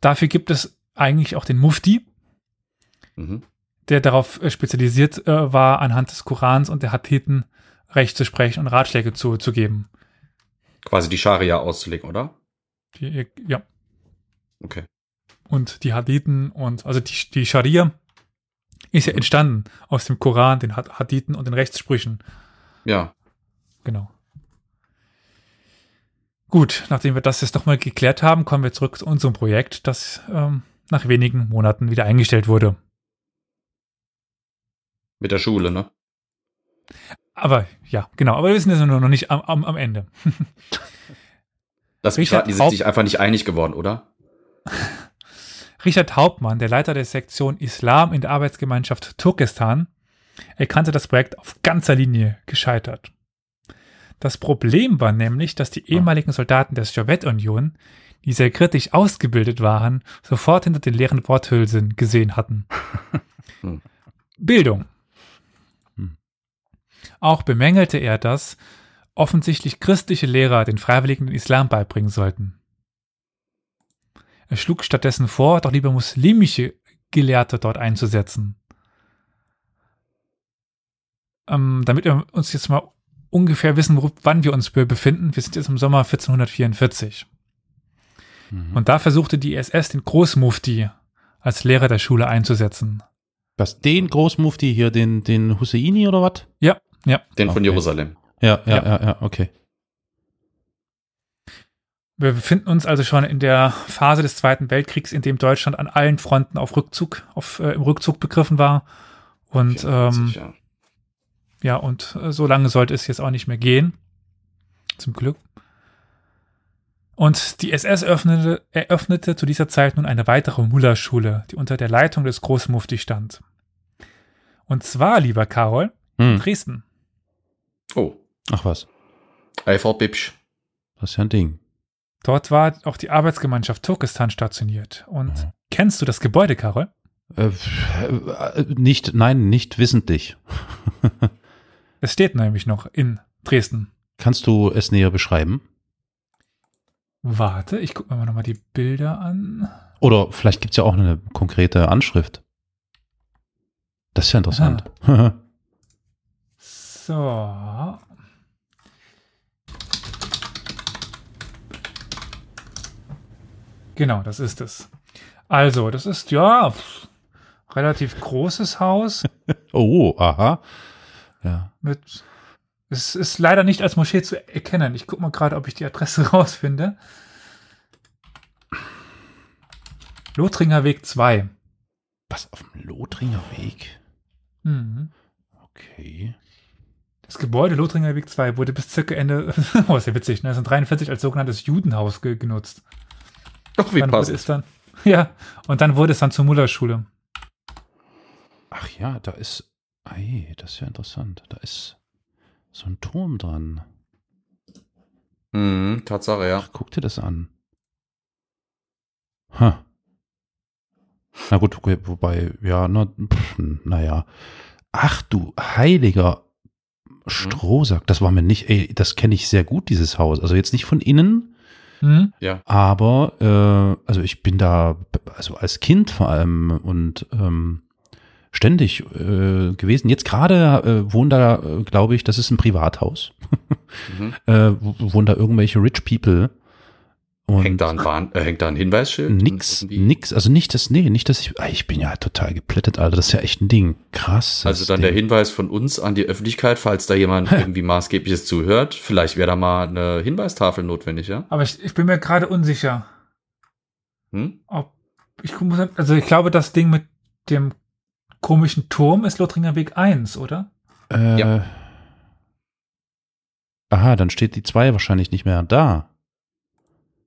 Dafür gibt es eigentlich auch den Mufti, Mhm. der darauf äh, spezialisiert äh, war, anhand des Korans und der Hadithen Recht zu sprechen und Ratschläge zu, zu geben. Quasi die Scharia auszulegen, oder? Die, ja. Okay. Und die Hadithen und, also die, die Scharia ist ja entstanden aus dem Koran, den Had- Hadithen und den Rechtssprüchen. Ja. Genau. Gut, nachdem wir das jetzt nochmal geklärt haben, kommen wir zurück zu unserem Projekt, das ähm, nach wenigen Monaten wieder eingestellt wurde. Mit der Schule, ne? Aber ja, genau, aber wir sind jetzt nur noch nicht am, am, am Ende. Mich Richard die sind Haupt- sich einfach nicht einig geworden, oder? Richard Hauptmann, der Leiter der Sektion Islam in der Arbeitsgemeinschaft Turkestan, erkannte das Projekt auf ganzer Linie gescheitert. Das Problem war nämlich, dass die ehemaligen Soldaten der Sowjetunion, die sehr kritisch ausgebildet waren, sofort hinter den leeren Worthülsen gesehen hatten. Hm. Bildung. Hm. Auch bemängelte er, dass offensichtlich christliche Lehrer den Freiwilligen den Islam beibringen sollten. Er schlug stattdessen vor, doch lieber muslimische Gelehrte dort einzusetzen. Ähm, damit wir uns jetzt mal ungefähr wissen, wo, wann wir uns be- befinden. Wir sind jetzt im Sommer 1444. Mhm. Und da versuchte die SS den Großmufti als Lehrer der Schule einzusetzen. Was, den Großmufti hier, den, den Husseini oder was? Ja, ja. Den von Okay. Jerusalem. Ja, ja, Ja. ja, ja, okay. Wir befinden uns also schon in der Phase des Zweiten Weltkriegs, in dem Deutschland an allen Fronten auf Rückzug, auf, äh, im Rückzug begriffen war. Und 44, ähm, ja. Ja, und äh, so lange sollte es jetzt auch nicht mehr gehen. Zum Glück. Und die SS öffnete, eröffnete zu dieser Zeit nun eine weitere Mullah-Schule, die unter der Leitung des Großmufti stand. Und zwar, lieber Karol, in Hm. Dresden. Oh, Ach was, Eifort Bibsch. das ist ja ein Ding. Dort war auch die Arbeitsgemeinschaft Turkestan stationiert. Und Mhm. kennst du das Gebäude, Karol? Äh, äh, nicht, nein, nicht wissentlich. Es steht nämlich noch in Dresden. Kannst du es näher beschreiben? Warte, ich gucke mir mal nochmal die Bilder an. Oder vielleicht gibt es ja auch eine konkrete Anschrift. Das ist ja interessant. So. Genau, das ist es. Also, das ist ja pff, relativ großes Haus oh, aha. Ja. mit. Es ist leider nicht als Moschee zu erkennen. Ich gucke mal gerade, ob ich die Adresse rausfinde. Lothringer Weg 2. Was auf dem Lothringer Weg? Mhm. Okay. Das Gebäude Lothringer Weg 2 wurde bis circa Ende, oh, ist ja witzig, ne? 1943 als sogenanntes Judenhaus ge genutzt. Doch, wie Dann wurde passend. es dann, Ja, und dann wurde es dann zur Mullerschule. Ach ja, da ist. Ei, das ist ja interessant. Da ist so ein Turm dran. Mhm, Tatsache, ja. Ach, guck dir das an. Ha. Na gut, okay, wobei, ja, na, pff, naja. Ach du heiliger Strohsack, das war mir nicht, ey, das kenne ich sehr gut, dieses Haus. Also jetzt nicht von innen, Hm? Ja. aber äh, also ich bin da, also als Kind vor allem und ähm, ständig äh, gewesen. Jetzt gerade äh, wohnen da, äh, glaube ich, das ist ein Privathaus. Mhm. äh, wo- wohnen da irgendwelche Rich People. Und Hängt, da ein Warn, äh, hängt da ein Hinweisschild? Nix, nix, also nicht das, nee, nicht das, ich, ah, ich bin ja total geplättet, Alter, das ist ja echt ein Ding. Krass. Also dann der Ding. Hinweis von uns an die Öffentlichkeit, falls da jemand irgendwie maßgebliches zuhört. Vielleicht wäre da mal eine Hinweistafel notwendig, ja? Aber ich, ich bin mir gerade unsicher, Hm? ob ich muss, also ich glaube, das Ding mit dem komischen Turm ist Lothringer Weg 1, oder? Äh, Ja. Aha, dann steht die 2 wahrscheinlich nicht mehr da.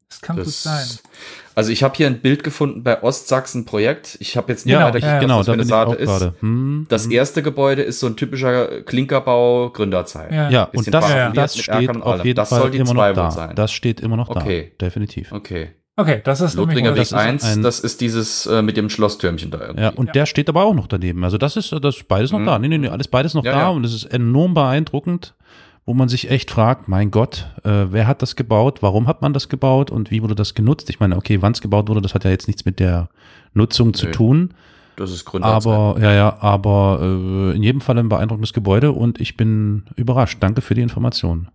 Das kann gut sein. Also ich habe hier ein Bild gefunden bei Ostsachsen Projekt. Ich habe jetzt nicht Genau, weiter ja, ja. gekriegt, genau, was da für bin eine ich auch ist. gerade. Hm, Das hm. erste Gebäude ist so ein typischer Klinkerbau Gründerzeit. Ja. Ja, und das, parallel das steht auf allem. jeden Das Fall soll die immer zwei noch da. sein. Das steht immer noch Okay. da, definitiv. Okay. Okay, das ist Lothringer das Weg ist 1, ein- das ist dieses äh, mit dem Schlosstürmchen da irgendwie. Ja, und Ja. der steht aber auch noch daneben. Also das ist, das ist beides noch Mhm. da. Nee, nee, nee, alles beides noch Ja, da ja. und es ist enorm beeindruckend, wo man sich echt fragt, mein Gott, äh, wer hat das gebaut? Warum hat man das gebaut und wie wurde das genutzt? Ich meine, okay, wann es gebaut wurde, das hat ja jetzt nichts mit der Nutzung zu Nö. tun. Das ist Gründerzeit. Aber, ja, ja, aber äh, in jedem Fall ein beeindruckendes Gebäude und ich bin überrascht. Danke für die Information.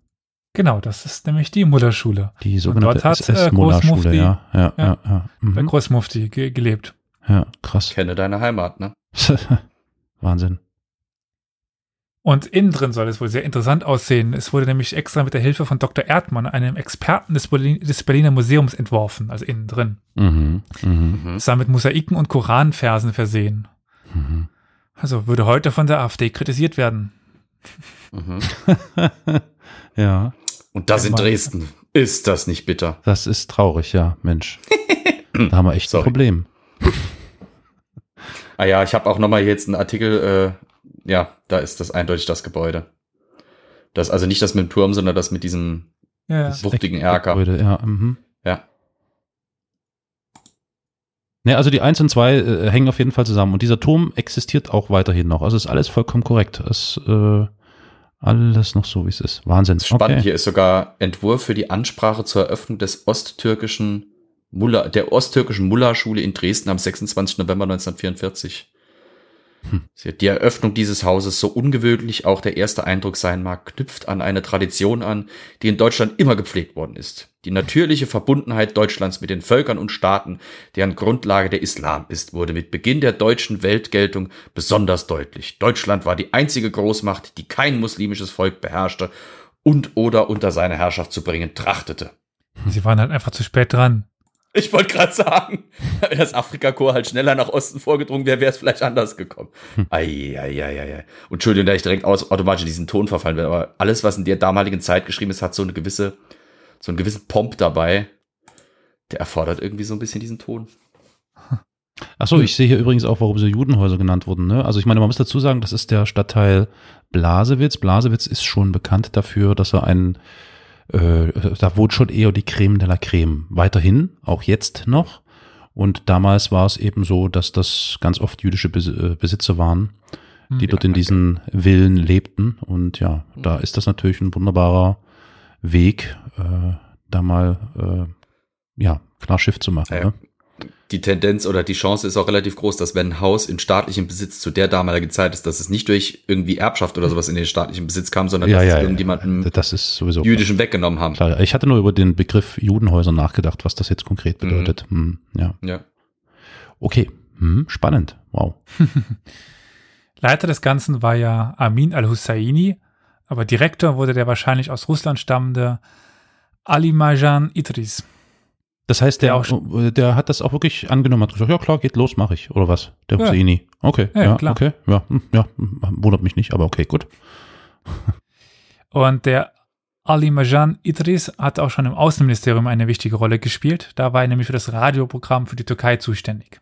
Genau, das ist nämlich die Mullerschule. Die sogenannte dort hat, äh, Großmufti- ja. Ja, ja, Ja. ja. Der Mhm. Großmufti ge gelebt. ja, krass. Kenne deine Heimat, ne? Wahnsinn. Und innen drin soll es wohl sehr interessant aussehen. Es wurde nämlich extra mit der Hilfe von Dr. Erdmann, einem Experten des, Berlin, des Berliner Museums, entworfen, also innen drin. Mhm. Mhm. Mhm. Es war mit Mosaiken und Koranversen versehen. Mhm. Also würde heute von der AfD kritisiert werden. Mhm. ja, Und das in. Dresden. Ist das nicht bitter? das ist traurig, ja, Mensch. Da haben wir echt Sorry. ein Problem. Ah ja, ich habe auch nochmal jetzt einen Artikel, äh, ja, da ist das eindeutig das Gebäude. Das also nicht das mit dem Turm, sondern das mit diesem Ja, Das wuchtigen Erker. Gebäude, Ja, mhm. Ja. Ne, also die 1 und 2 äh, hängen auf jeden Fall zusammen. Und dieser Turm existiert auch weiterhin noch. Also ist alles vollkommen korrekt. Es äh, alles noch so, wie es ist. Wahnsinn. Spannend, Okay. hier ist sogar Entwurf für die Ansprache zur Eröffnung des osttürkischen Mullah, der osttürkischen Mullah-Schule in Dresden am 26. November 1944. Hm. Die Eröffnung dieses Hauses, so ungewöhnlich auch der erste Eindruck sein mag, knüpft an eine Tradition an, die in Deutschland immer gepflegt worden ist. Die natürliche Verbundenheit Deutschlands mit den Völkern und Staaten, deren Grundlage der Islam ist, wurde mit Beginn der deutschen Weltgeltung besonders deutlich. Deutschland war die einzige Großmacht, die kein muslimisches Volk beherrschte und oder unter seine Herrschaft zu bringen trachtete. sie waren halt einfach zu spät dran. Ich wollte gerade sagen, wenn das Afrikakorps halt schneller nach Osten vorgedrungen wäre, wäre es vielleicht anders gekommen. Ei, ei, ei, ei, ei. Und Entschuldigung, da ich direkt aus, automatisch in diesen Ton verfallen werde, aber alles, was in der damaligen Zeit geschrieben ist, hat so eine gewisse, so einen gewissen Pomp dabei. Der erfordert irgendwie so ein bisschen diesen Ton. Ach so, ich sehe hier übrigens auch, warum sie Judenhäuser genannt wurden. Ne? Also ich meine, man muss dazu sagen, das ist der Stadtteil Blasewitz. Blasewitz ist schon bekannt dafür, dass er ein, äh, da wohnt schon eher die Creme de la Creme. Weiterhin, auch jetzt noch. Und damals war es eben so, dass das ganz oft jüdische äh, Besitzer waren, die Hm. dort in diesen Villen lebten. Und ja, da ist das natürlich ein wunderbarer Weg, äh, da mal, äh, ja, klar Schiff zu machen. Ja, Ne? Die Tendenz oder die Chance ist auch relativ groß, dass wenn ein Haus in staatlichem Besitz zu der damaligen Zeit ist, dass es nicht durch irgendwie Erbschaft oder sowas in den staatlichen Besitz kam, sondern Ja, dass ja, es ja. irgendjemandem Das ist sowieso jüdischen weggenommen haben. klar. Ich hatte nur über den Begriff Judenhäuser nachgedacht, was das jetzt konkret bedeutet. Hm, ja. Ja. Okay. Hm, spannend. Wow. Leiter des Ganzen war ja Amin al-Husseini, aber Direktor wurde der wahrscheinlich aus Russland stammende Ali Majan Idris. Das heißt, der, auch der hat das auch wirklich angenommen, hat gesagt, ja klar, geht los, mache ich. Oder was? Der Ja. Husseini. Okay, Ja, ja, klar. okay. Ja, hm, ja, hm, wundert mich nicht, aber okay, gut. Und der Ali Majan Idris hat auch schon im Außenministerium eine wichtige Rolle gespielt. Da war er nämlich für das Radioprogramm für die Türkei zuständig.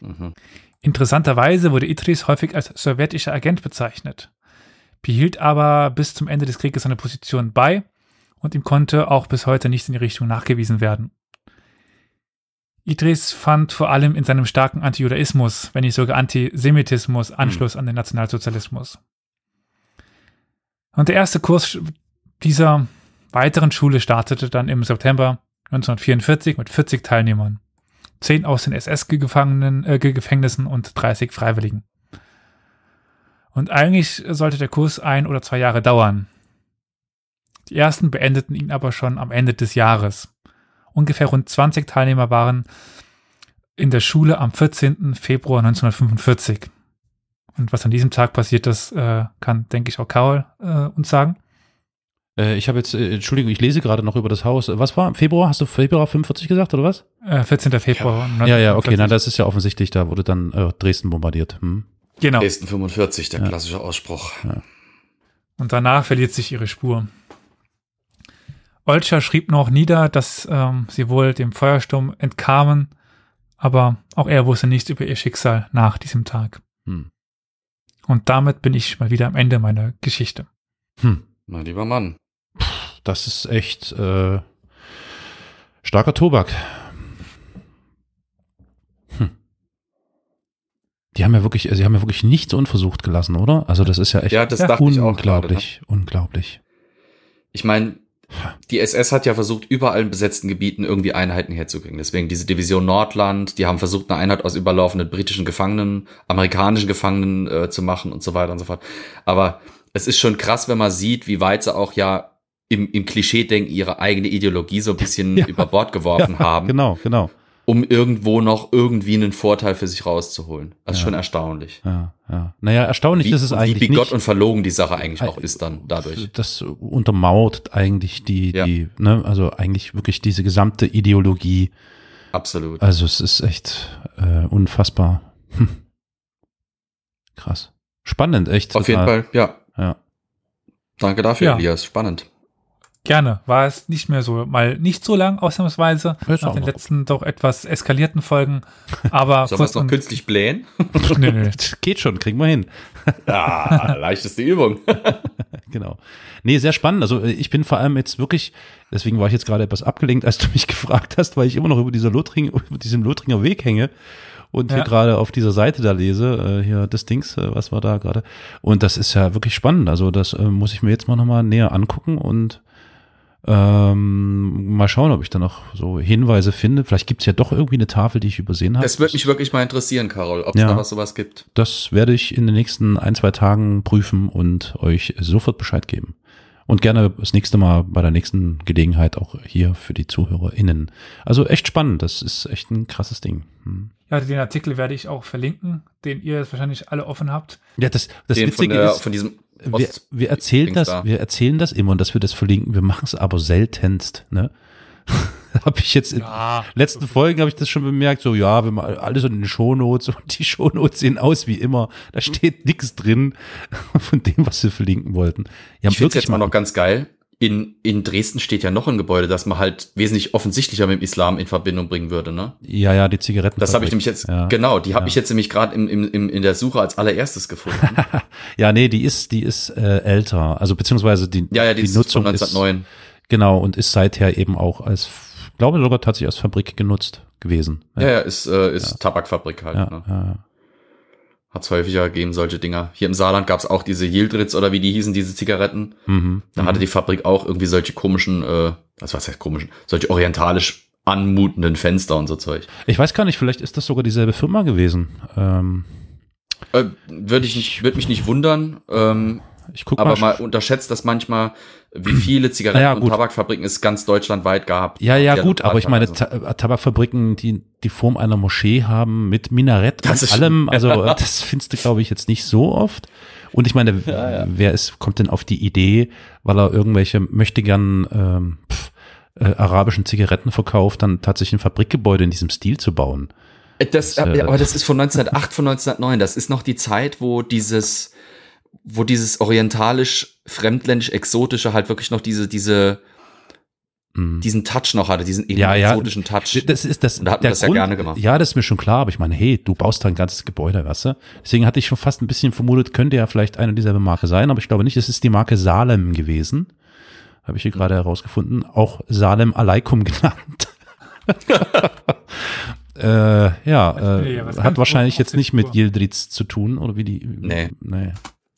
Mhm. Interessanterweise wurde Idris häufig als sowjetischer Agent bezeichnet, behielt aber bis zum Ende des Krieges seine Position bei und ihm konnte auch bis heute nichts in die Richtung nachgewiesen werden. Idris fand vor allem in seinem starken Antijudaismus, wenn nicht sogar Antisemitismus, Anschluss mhm. an den Nationalsozialismus. Und der erste Kurs dieser weiteren Schule startete dann im September 1944 mit 40 Teilnehmern, 10 aus den SS-Gefängnissen äh, und 30 Freiwilligen. Und eigentlich sollte der Kurs ein oder zwei Jahre dauern. Die ersten beendeten ihn aber schon am Ende des Jahres. Ungefähr rund 20 Teilnehmer waren in der Schule am 14. Februar 1945. Und was an diesem Tag passiert ist, äh, kann, denke ich, auch Karol äh, uns sagen. Äh, ich habe jetzt, äh, Entschuldigung, ich lese gerade noch über das Haus. Was war? Februar? Hast du Februar 45 gesagt oder was? Äh, 14. Februar. Ja, ja, ja, okay, na, das ist ja offensichtlich, da wurde dann äh, Dresden bombardiert. Hm. Genau. Dresden 45, der ja. klassische Ausspruch. Ja. Und danach verliert sich ihre Spur. Olscher schrieb noch nieder, dass ähm, sie wohl dem Feuersturm entkamen, aber auch er wusste nichts über ihr Schicksal nach diesem Tag. Hm. Und damit bin ich mal wieder am Ende meiner Geschichte. Hm. Mein lieber Mann. Das ist echt äh, starker Tobak. Hm. Die haben ja wirklich, sie haben ja wirklich nichts unversucht gelassen, oder? Also das ist ja echt ja, das ja, unglaublich, gerade, ne? unglaublich. Ich meine, die SS hat ja versucht, überall in besetzten Gebieten irgendwie Einheiten herzukriegen. Deswegen diese Division Nordland, die haben versucht, eine Einheit aus überlaufenden britischen Gefangenen, amerikanischen Gefangenen äh, zu machen und so weiter und so fort. Aber es ist schon krass, wenn man sieht, wie weit sie auch ja im, im Klischee-Denken ihre eigene Ideologie so ein bisschen ja. über Bord geworfen ja, haben. Genau, genau. Um irgendwo noch irgendwie einen Vorteil für sich rauszuholen. Das ist schon erstaunlich. Ja, ja. Naja, erstaunlich wie, ist es eigentlich. Wie bigott und verlogen die Sache eigentlich auch ist dann dadurch. Das untermauert eigentlich die, die, ne, also eigentlich wirklich diese gesamte Ideologie. Absolut. Also es ist echt äh, unfassbar. Hm. Krass. Spannend, echt. Auf jeden Fall, ja. Ja. Danke dafür, ja. Elias. Spannend. Gerne. War es nicht mehr so, mal nicht so lang, ausnahmsweise, Jetzt nach den letzten doch etwas eskalierten Folgen. Aber Sollen wir es noch künstlich blähen? nee, nee. Geht schon, kriegen wir hin. ja, leichteste Übung. genau. Nee, sehr spannend. Also ich bin vor allem jetzt wirklich, deswegen war ich jetzt gerade etwas abgelenkt, als du mich gefragt hast, weil ich immer noch über dieser Lothring, über diesem Lothringer Weg hänge und ja. hier gerade auf dieser Seite da lese, äh, hier des Dings, äh, was war da gerade. Und das ist ja wirklich spannend. Also das äh, muss ich mir jetzt mal nochmal näher angucken und ähm, mal schauen, ob ich da noch so Hinweise finde. Vielleicht gibt es ja doch irgendwie eine Tafel, die ich übersehen habe. Das würde mich wirklich mal interessieren, Carol, ob es ja, da was sowas gibt. Das werde ich in den nächsten ein, zwei Tagen prüfen und euch sofort Bescheid geben. Und gerne das nächste Mal bei der nächsten Gelegenheit auch hier für die ZuhörerInnen. Also echt spannend. Das ist echt ein krasses Ding. Hm. Ja, den Artikel werde ich auch verlinken, den ihr wahrscheinlich alle offen habt. Ja, das, das den Witzige von der, ist, von diesem wir, wir erzählen das, da. wir erzählen das immer und dass wir das verlinken. Wir machen es aber seltenst, ne? habe ich jetzt in ja. letzten Folgen habe ich das schon bemerkt, so ja, wenn man alles in den Shownotes und die Shownotes sehen aus wie immer, da steht nichts drin von dem, was wir verlinken wollten. Ja, ich finde jetzt mal noch ganz geil in, in Dresden steht ja noch ein Gebäude, das man halt wesentlich offensichtlicher mit dem Islam in Verbindung bringen würde, ne? Ja, ja, die Zigaretten. Das habe ich nämlich jetzt, ja. genau, die habe ja. ich jetzt nämlich gerade im, im, im, in der Suche als allererstes gefunden. ja, nee, die ist, die ist äh, älter, also beziehungsweise die, ja, ja, die, die Nutzung ist 1909. Ist, genau, und ist seither eben auch als, glaube sogar tatsächlich als Fabrik genutzt gewesen. Ja, ja, ist, äh, ist Tabakfabrik halt. Ja, ne? ja. Hat es häufiger gegeben, solche Dinger. Hier im Saarland gab es auch diese Yildritz oder wie die hießen, diese Zigaretten. Mhm, da hatte mhm. die Fabrik auch irgendwie solche komischen, äh, was heißt komischen, solche orientalisch anmutenden Fenster und so Zeug. Ich weiß gar nicht, vielleicht ist das sogar dieselbe Firma gewesen. Ähm, äh, würde ich nicht, würde mich nicht wundern. Ähm, ich guck aber mal, mal unterschätzt das manchmal, wie viele Zigaretten- ja, und Tabakfabriken es ganz deutschlandweit gab. Ja, ja, gut, aber ich meine, Ta Tabakfabriken, die die Form einer Moschee haben mit Minarett das und allem, also das findest du, glaube ich, jetzt nicht so oft. Und ich meine, ja, ja. wer ist, kommt denn auf die Idee, weil er irgendwelche möchte gern ähm, pff, äh, arabischen Zigaretten verkauft, dann tatsächlich ein Fabrikgebäude in diesem Stil zu bauen? Das, das äh, aber das ist von 1908, von 1909. Das ist noch die Zeit, wo dieses wo dieses orientalisch, fremdländisch, exotische halt wirklich noch diese, diese, Mhm. diesen Touch noch hatte, diesen Ja, ja. exotischen Touch. Das ist das. Und da hat man der das ja gerne gemacht. Ja, das ist mir schon klar, aber ich meine, hey, du baust da ein ganzes Gebäude, weißt du? Deswegen hatte ich schon fast ein bisschen vermutet, könnte ja vielleicht eine dieselbe Marke sein, aber ich glaube nicht, es ist die Marke Salem gewesen. Habe ich hier gerade herausgefunden. Auch Salem Aleikum genannt. äh, ja, bin äh, ja hat wahrscheinlich jetzt nicht mit. Yildiz zu tun, oder wie die? Nee. Nee.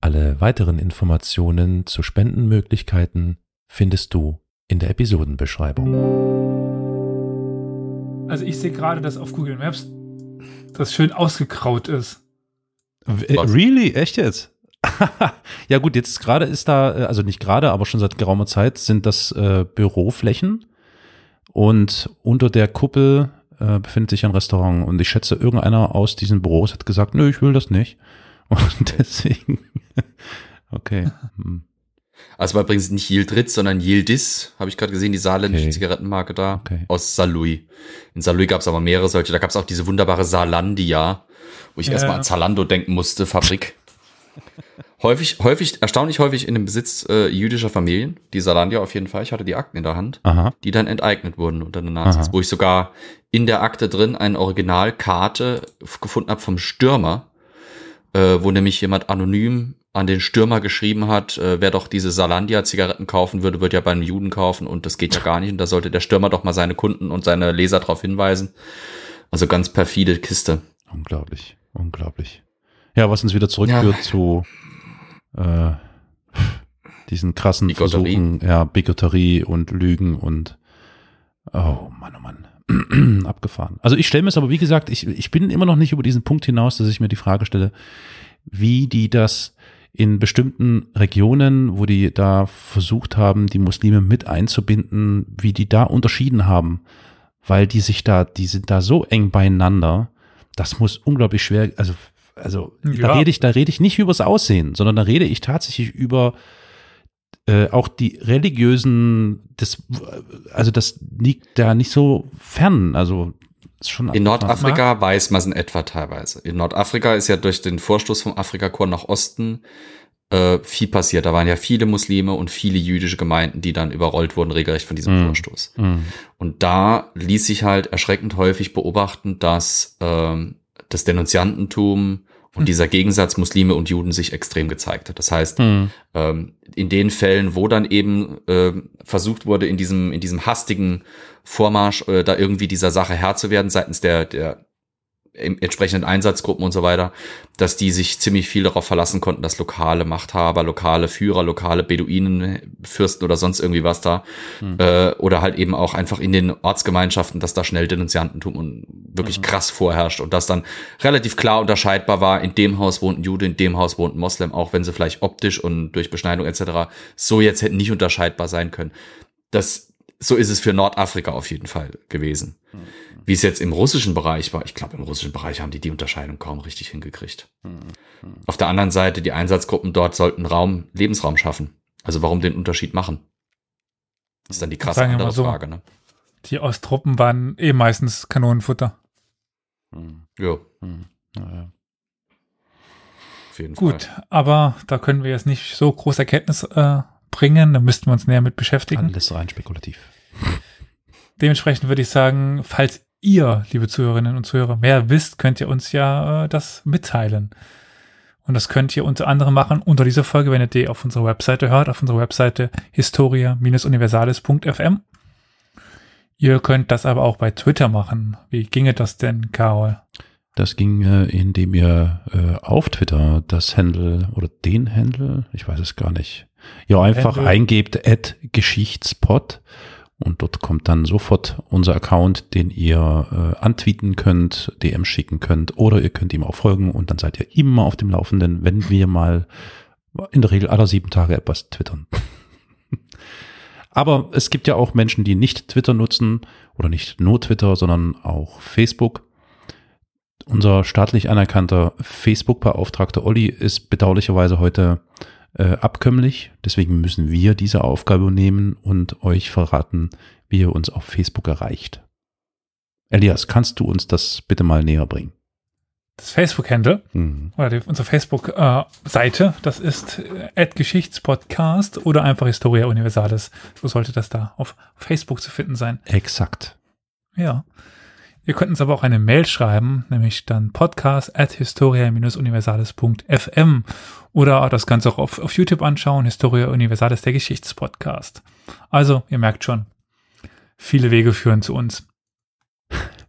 Alle weiteren Informationen zu Spendenmöglichkeiten findest du in der Episodenbeschreibung. Also ich sehe gerade, dass auf Google Maps das schön ausgekraut ist. Was? Really? Echt jetzt? ja gut, jetzt gerade ist da, äh, also nicht gerade, aber schon seit geraumer Zeit sind das äh, Büroflächen und unter der Kuppel äh, befindet sich ein Restaurant und ich schätze, irgendeiner aus diesen Büros hat gesagt, nö, ich will das nicht. Und deswegen, okay. Hm. Also war übrigens nicht Yildiz, sondern Yildiz, habe ich gerade gesehen, die saarländische Okay. Zigarettenmarke da Okay. aus Saarlouis. In Saarlouis gab es aber mehrere solche. Da gab es auch diese wunderbare Saarlandia, wo ich Ja. erstmal an Zalando denken musste, Fabrik. häufig, häufig, erstaunlich häufig in dem Besitz äh, jüdischer Familien, die Saarlandia auf jeden Fall. Ich hatte die Akten in der Hand, Aha. die dann enteignet wurden unter den Nazis, Aha. wo ich sogar in der Akte drin eine Originalkarte gefunden habe vom Stürmer, äh, wo nämlich jemand anonym an den Stürmer geschrieben hat, äh, wer doch diese Salandia-Zigaretten kaufen würde, wird ja bei einem Juden kaufen und das geht ja gar nicht. Und da sollte der Stürmer doch mal seine Kunden und seine Leser darauf hinweisen. Also ganz perfide Kiste. Unglaublich, unglaublich. Ja, was uns wieder zurückführt Ja. zu äh, diesen krassen Bigotterie. Versuchen, ja, Bigotterie und Lügen und oh Mann, oh Mann. Abgefahren. Also ich stelle mir es aber, wie gesagt, ich, ich bin immer noch nicht über diesen Punkt hinaus, dass ich mir die Frage stelle, wie die das in bestimmten Regionen, wo die da versucht haben, die Muslime mit einzubinden, wie die da unterschieden haben, weil die sich da, die sind da so eng beieinander, das muss unglaublich schwer, also, also da Ja. rede ich, da rede ich nicht übers Aussehen, sondern da rede ich tatsächlich über äh, auch die religiösen, das, also das liegt da nicht so fern, also ist schon In. Nordafrika weiß man es in etwa teilweise. In Nordafrika ist ja durch den Vorstoß vom Afrikakorps nach Osten äh, viel passiert. Da waren ja viele Muslime und viele jüdische Gemeinden, die dann überrollt wurden, regelrecht von diesem Mhm. Vorstoß. Mhm. Und da ließ sich halt erschreckend häufig beobachten, dass ähm, das Denunziantentum und dieser Gegensatz Muslime und Juden sich extrem gezeigt hat. Das heißt, Mhm. ähm, in den Fällen, wo dann eben ähm, versucht wurde, in diesem, in diesem hastigen Vormarsch äh, da irgendwie dieser Sache Herr zu werden seitens der, der entsprechenden Einsatzgruppen und so weiter, dass die sich ziemlich viel darauf verlassen konnten, dass lokale Machthaber, lokale Führer, lokale Beduinenfürsten oder sonst irgendwie was da, äh, oder halt eben auch einfach in den Ortsgemeinschaften, dass da schnell Denunziantentum und wirklich krass vorherrscht und das dann relativ klar unterscheidbar war, in dem Haus wohnt ein Jude, in dem Haus wohnt ein Moslem, auch wenn sie vielleicht optisch und durch Beschneidung etc. so jetzt hätten nicht unterscheidbar sein können. Das, so ist es für Nordafrika auf jeden Fall gewesen. Wie es jetzt im russischen Bereich war, ich glaube, im russischen Bereich haben die die Unterscheidung kaum richtig hingekriegt. Auf der anderen Seite, die Einsatzgruppen dort sollten Raum, Lebensraum schaffen. Also warum den Unterschied machen? ist dann die krasse andere so. Frage. Ne? Die Osttruppen waren eh meistens Kanonenfutter. Mhm. Ja, Mhm. Naja. auf jeden Gut, Fall. aber da können wir jetzt nicht so große Erkenntnis äh, bringen. Da müssten wir uns näher mit beschäftigen. Alles rein spekulativ. Dementsprechend würde ich sagen, falls ihr, liebe Zuhörerinnen und Zuhörer, mehr wisst, könnt ihr uns ja äh, das mitteilen. Und das könnt ihr unter anderem machen unter dieser Folge, wenn ihr die auf unserer Webseite hört, auf unserer Webseite historia-universalis.fm. Ihr könnt das aber auch bei Twitter machen. Wie ginge das denn, Carol? Das ging, äh, indem ihr äh, auf Twitter das Handle oder den Handle, ich weiß es gar nicht, ja einfach Handle. eingebt at Geschichtspot und dort kommt dann sofort unser Account, den ihr äh, antweeten könnt, DM schicken könnt oder ihr könnt ihm auch folgen und dann seid ihr immer auf dem Laufenden, wenn wir mal in der Regel alle sieben Tage etwas twittern. Aber es gibt ja auch Menschen, die nicht Twitter nutzen oder nicht nur Twitter, sondern auch Facebook. Unser staatlich anerkannter Facebook-Beauftragter Olli ist bedauerlicherweise heute äh, abkömmlich. Deswegen müssen wir diese Aufgabe nehmen und euch verraten, wie ihr uns auf Facebook erreicht. Elias, kannst du uns das bitte mal näher bringen? Das Facebook-Handle Mhm. oder die, unsere Facebook-Seite, das ist äh, Geschichtspodcast oder einfach Historia Universalis. So sollte das da auf Facebook zu finden sein. Exakt. Ja. Ihr könnt uns aber auch eine Mail schreiben, nämlich dann podcast at historia-universalis.fm oder das Ganze auch auf, auf YouTube anschauen, Historia Universalis, der Geschichtspodcast. Also, ihr merkt schon, viele Wege führen zu uns.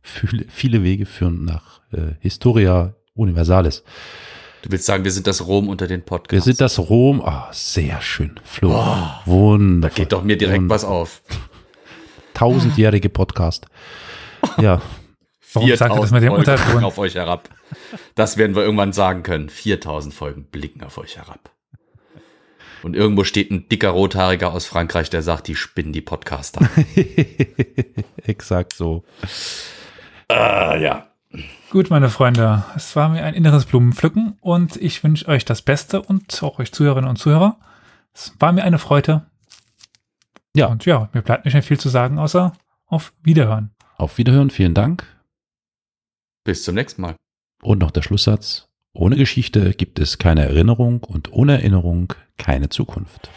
Viele, viele Wege führen nach äh, Historia Universalis. Du willst sagen, wir sind das Rom unter den Podcasts. Wir sind das Rom. Ah, sehr schön. Flo. Oh, Da Wundervoll. geht doch mir direkt was auf. Tausendjährige Podcast. Ja. Warum sagt ihr das mit dem Folgen blicken auf euch herab. Das werden wir irgendwann sagen können. 4000 Folgen blicken auf euch herab. Und irgendwo steht ein dicker Rothaariger aus Frankreich, der sagt, die spinnen die Podcaster. Exakt so. ah, ja. Gut, meine Freunde, es war mir ein inneres Blumenpflücken und ich wünsche euch das Beste und auch euch Zuhörerinnen und Zuhörer. Es war mir eine Freude. Ja. Und ja, mir bleibt nicht mehr viel zu sagen, außer auf Wiederhören. Auf Wiederhören. Vielen Dank. Bis zum nächsten Mal. Und noch der Schlusssatz. Ohne Geschichte gibt es keine Erinnerung und ohne Erinnerung keine Zukunft.